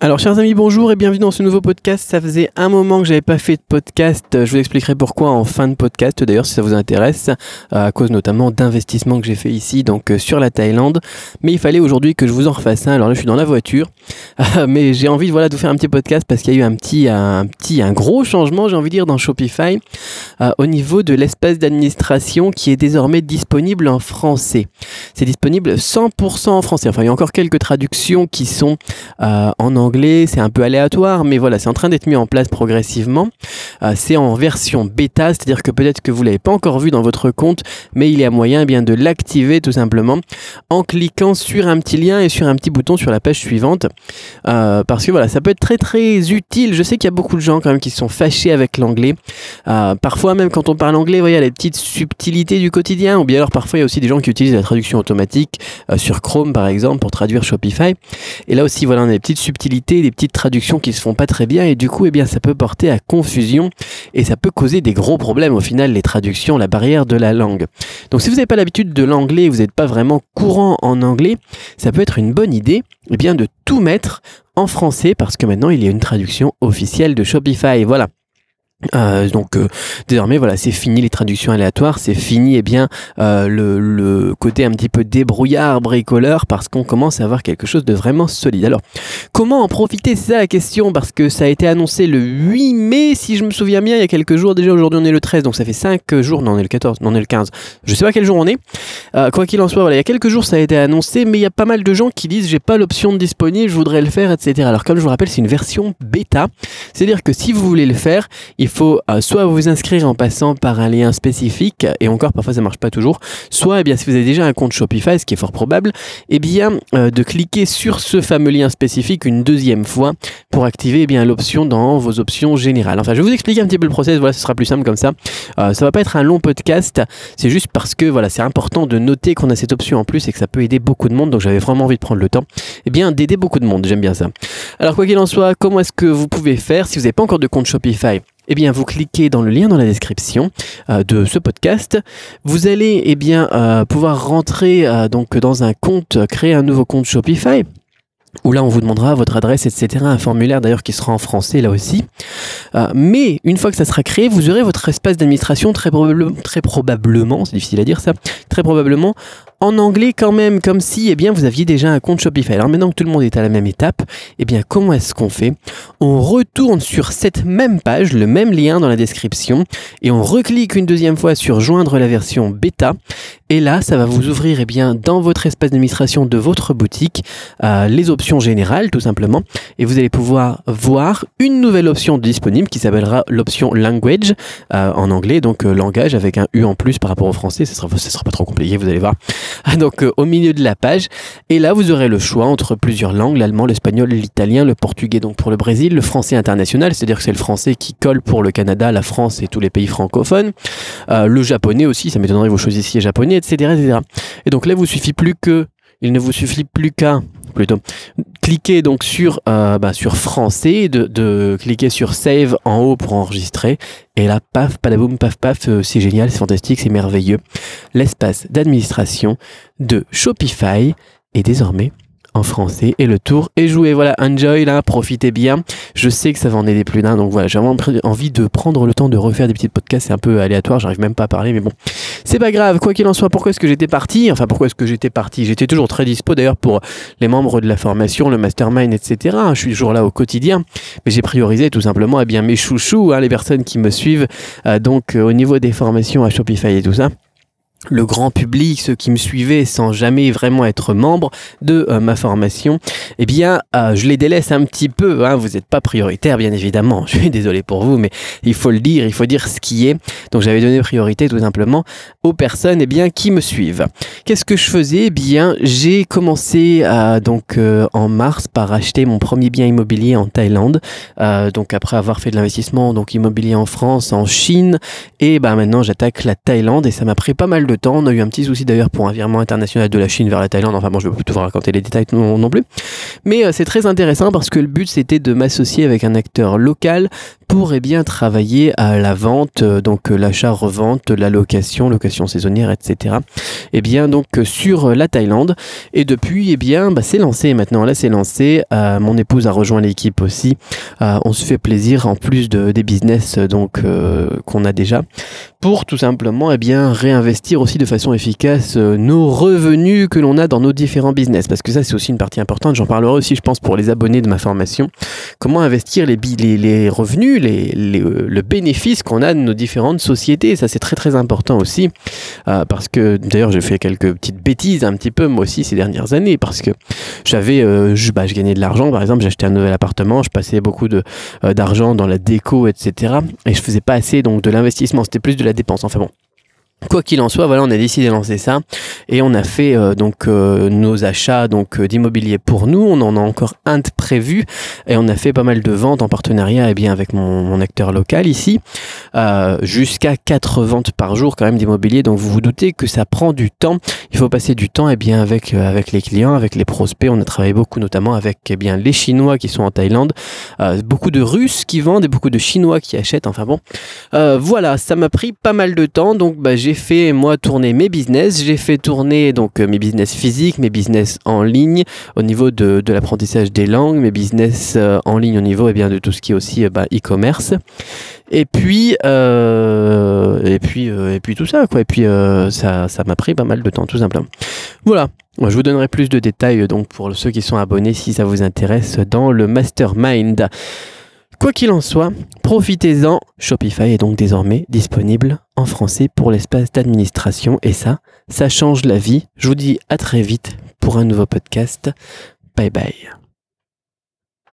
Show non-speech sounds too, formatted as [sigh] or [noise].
Alors chers amis, bonjour et bienvenue dans ce nouveau podcast. Ça faisait un moment que j'avais pas fait de podcast. Je vous expliquerai pourquoi en fin de podcast d'ailleurs si ça vous intéresse, euh, à cause notamment d'investissements que j'ai fait ici donc euh, sur la Thaïlande. Mais il fallait aujourd'hui que je vous en refasse un. Alors là je suis dans la voiture, [laughs] mais j'ai envie voilà de vous faire un petit podcast parce qu'il y a eu un petit un petit un gros changement j'ai envie de dire dans Shopify euh, au niveau de l'espace d'administration qui est désormais disponible en français. C'est disponible 100% en français. Enfin il y a encore quelques traductions qui sont en anglais c'est un peu aléatoire, mais voilà, c'est en train d'être mis en place progressivement. Euh, c'est en version bêta, c'est-à-dire que peut-être que vous l'avez pas encore vu dans votre compte, mais il y a moyen eh bien de l'activer tout simplement en cliquant sur un petit lien et sur un petit bouton sur la page suivante, euh, parce que voilà, ça peut être très très utile. Je sais qu'il y a beaucoup de gens quand même qui sont fâchés avec l'anglais. Euh, parfois même quand on parle anglais, voyez, les petites subtilités du quotidien, ou bien alors parfois il y a aussi des gens qui utilisent la traduction automatique sur Chrome par exemple pour traduire Shopify. Et là aussi, voilà, on a des petites subtilités des petites traductions qui se font pas très bien et du coup, eh bien, ça peut porter à confusion et ça peut causer des gros problèmes au final, les traductions, la barrière de la langue. Donc, si vous n'avez pas l'habitude de l'anglais, vous n'êtes pas vraiment courant en anglais, ça peut être une bonne idée, eh bien, de tout mettre en français parce que maintenant, il y a une traduction officielle de Shopify. Voilà. Euh, donc euh, désormais voilà c'est fini les traductions aléatoires c'est fini et eh bien euh, le, côté un petit peu débrouillard bricoleur parce qu'on commence à avoir quelque chose de vraiment solide. Alors comment en profiter? C'est ça la question parce que ça a été annoncé le 8 mai si je me souviens bien il y a quelques jours. Déjà aujourd'hui on est le 13 donc ça fait 5 jours. Non on est le 14 non on est le 15 je sais pas quel jour on est. Quoi qu'il en soit voilà il y a quelques jours ça a été annoncé mais il y a pas mal de gens qui disent j'ai pas l'option disponible je voudrais le faire etc alors comme je vous rappelle c'est une version bêta. C'est à dire que si vous voulez le faire il il faut euh, soit vous inscrire en passant par un lien spécifique, et encore parfois ça marche pas toujours, soit eh bien, si vous avez déjà un compte Shopify, ce qui est fort probable, eh bien, euh, de cliquer sur ce fameux lien spécifique une deuxième fois pour activer eh bien, l'option dans vos options générales. Enfin, je vais vous expliquer un petit peu le process, voilà, ce sera plus simple comme ça. Euh, ça va pas être un long podcast, c'est juste parce que voilà, c'est important de noter qu'on a cette option en plus et que ça peut aider beaucoup de monde, donc j'avais vraiment envie de prendre le temps eh bien, d'aider beaucoup de monde, j'aime bien ça. Alors quoi qu'il en soit, comment est-ce que vous pouvez faire si vous n'avez pas encore de compte Shopify? Eh bien, vous cliquez dans le lien dans la description euh, de ce podcast. Vous allez eh bien, euh, pouvoir rentrer euh, donc dans un compte, créer un nouveau compte Shopify où là on vous demandera votre adresse, etc. Un formulaire d'ailleurs qui sera en français là aussi. mais une fois que ça sera créé, vous aurez votre espace d'administration très, très probablement, c'est difficile à dire ça, très probablement en anglais quand même, comme si eh bien, vous aviez déjà un compte Shopify. Alors maintenant que tout le monde est à la même étape, eh bien, comment est-ce qu'on fait? On retourne sur cette même page, le même lien dans la description, et on reclique une deuxième fois sur joindre la version bêta. Et là, ça va vous ouvrir eh bien, dans votre espace d'administration de votre boutique euh, les options générales, tout simplement. Et vous allez pouvoir voir une nouvelle option disponible qui s'appellera l'option language euh, en anglais, donc euh, langage avec un U en plus par rapport au français. Ce sera, sera pas trop compliqué, vous allez voir. [laughs] donc euh, au milieu de la page. Et là, vous aurez le choix entre plusieurs langues, l'allemand, l'espagnol, l'italien, le portugais donc pour le Brésil, le français international, c'est-à-dire que c'est le français qui colle pour le Canada, la France et tous les pays francophones, euh, le japonais aussi, ça m'étonnerait que vous choisissiez japonais, etc., etc. Et donc là, vous suffit plus que, il ne vous suffit plus qu'à plutôt cliquer donc sur, euh, bah, français, de, de, cliquer sur save en haut pour enregistrer. Et là, paf, palaboum, paf, paf, euh, c'est génial, c'est fantastique, c'est merveilleux. L'espace d'administration de Shopify est désormais français et le tour est joué. Voilà, enjoy là, profitez bien. Je sais que ça va en aider plus d'un, donc voilà, j'ai vraiment envie de prendre le temps de refaire des petits podcasts, c'est un peu aléatoire, j'arrive même pas à parler, mais bon, c'est pas grave. Quoi qu'il en soit, pourquoi est-ce que j'étais parti? Enfin, pourquoi est-ce que j'étais parti? J'étais toujours très dispo d'ailleurs pour les membres de la formation, le mastermind, etc. Je suis toujours là au quotidien, mais j'ai priorisé tout simplement eh bien mes chouchous, hein, les personnes qui me suivent, euh, donc euh, au niveau des formations à Shopify et tout ça le grand public, ceux qui me suivaient sans jamais vraiment être membre de euh, ma formation, eh bien, euh, je les délaisse un petit peu. Hein. Vous n'êtes pas prioritaire, bien évidemment. [laughs] Je suis désolé pour vous, mais il faut le dire, il faut dire ce qui est. Donc, j'avais donné priorité tout simplement aux personnes, eh bien, qui me suivent. Qu'est-ce que je faisais? Eh bien, j'ai commencé euh, donc en mars par acheter mon premier bien immobilier en Thaïlande. donc, après avoir fait de l'investissement donc immobilier en France, en Chine, et ben maintenant j'attaque la Thaïlande et ça m'a pris pas mal de temps. On a eu un petit souci d'ailleurs pour un virement international de la Chine vers la Thaïlande. Enfin bon, je vais plutôt vous raconter les détails non, non plus. Mais euh, c'est très intéressant parce que le but c'était de m'associer avec un acteur local pour eh bien travailler à la vente, donc l'achat, revente, la location, location saisonnière, etc. Eh bien donc sur la Thaïlande. Et depuis, eh bien, bah, c'est lancé maintenant. Là, c'est lancé. mon épouse a rejoint l'équipe aussi. on se fait plaisir en plus de, des business donc qu'on a déjà pour tout simplement eh bien réinvestir aussi de façon efficace nos revenus que l'on a dans nos différents business parce que ça c'est aussi une partie importante j'en parlerai aussi je pense pour les abonnés de ma formation comment investir les, les revenus euh, le bénéfice qu'on a de nos différentes sociétés. Ça c'est très très important aussi euh, parce que d'ailleurs j'ai fait quelques petites bêtises un petit peu moi aussi ces dernières années parce que j'avais euh, je, bah, je gagnais de l'argent par exemple j'achetais un nouvel appartement je passais beaucoup d'argent dans la déco etc et je faisais pas assez donc de l'investissement. C'était plus de la dépense. Enfin bon Quoi qu'il en soit, voilà, on a décidé de lancer ça et on a fait euh, donc euh, nos achats donc euh, d'immobilier pour nous. On en a encore un de prévu et on a fait pas mal de ventes en partenariat et eh bien avec mon, acteur local ici, jusqu'à quatre ventes par jour quand même d'immobilier. Donc vous vous doutez que ça prend du temps. Il faut passer du temps et eh bien avec avec les clients, avec les prospects. On a travaillé beaucoup notamment avec eh bien les Chinois qui sont en Thaïlande, beaucoup de Russes qui vendent et beaucoup de Chinois qui achètent. Enfin bon, voilà, ça m'a pris pas mal de temps. Donc bah, j'ai fait moi tourner mes business, j'ai fait tourner donc euh, mes business physiques, mes business en ligne au niveau de, de l'apprentissage des langues, mes business euh, en ligne au niveau et eh bien, de tout ce qui est aussi euh, bah, e-commerce. Et puis, et puis, et puis tout ça, quoi. Et puis, ça, ça m'a pris pas mal de temps, tout simplement. Voilà. Je vous donnerai plus de détails donc pour ceux qui sont abonnés si ça vous intéresse dans le mastermind. Quoi qu'il en soit, profitez-en. Shopify est donc désormais disponible en français pour l'espace d'administration et ça, ça change la vie. Je vous dis à très vite pour un nouveau podcast. Bye bye.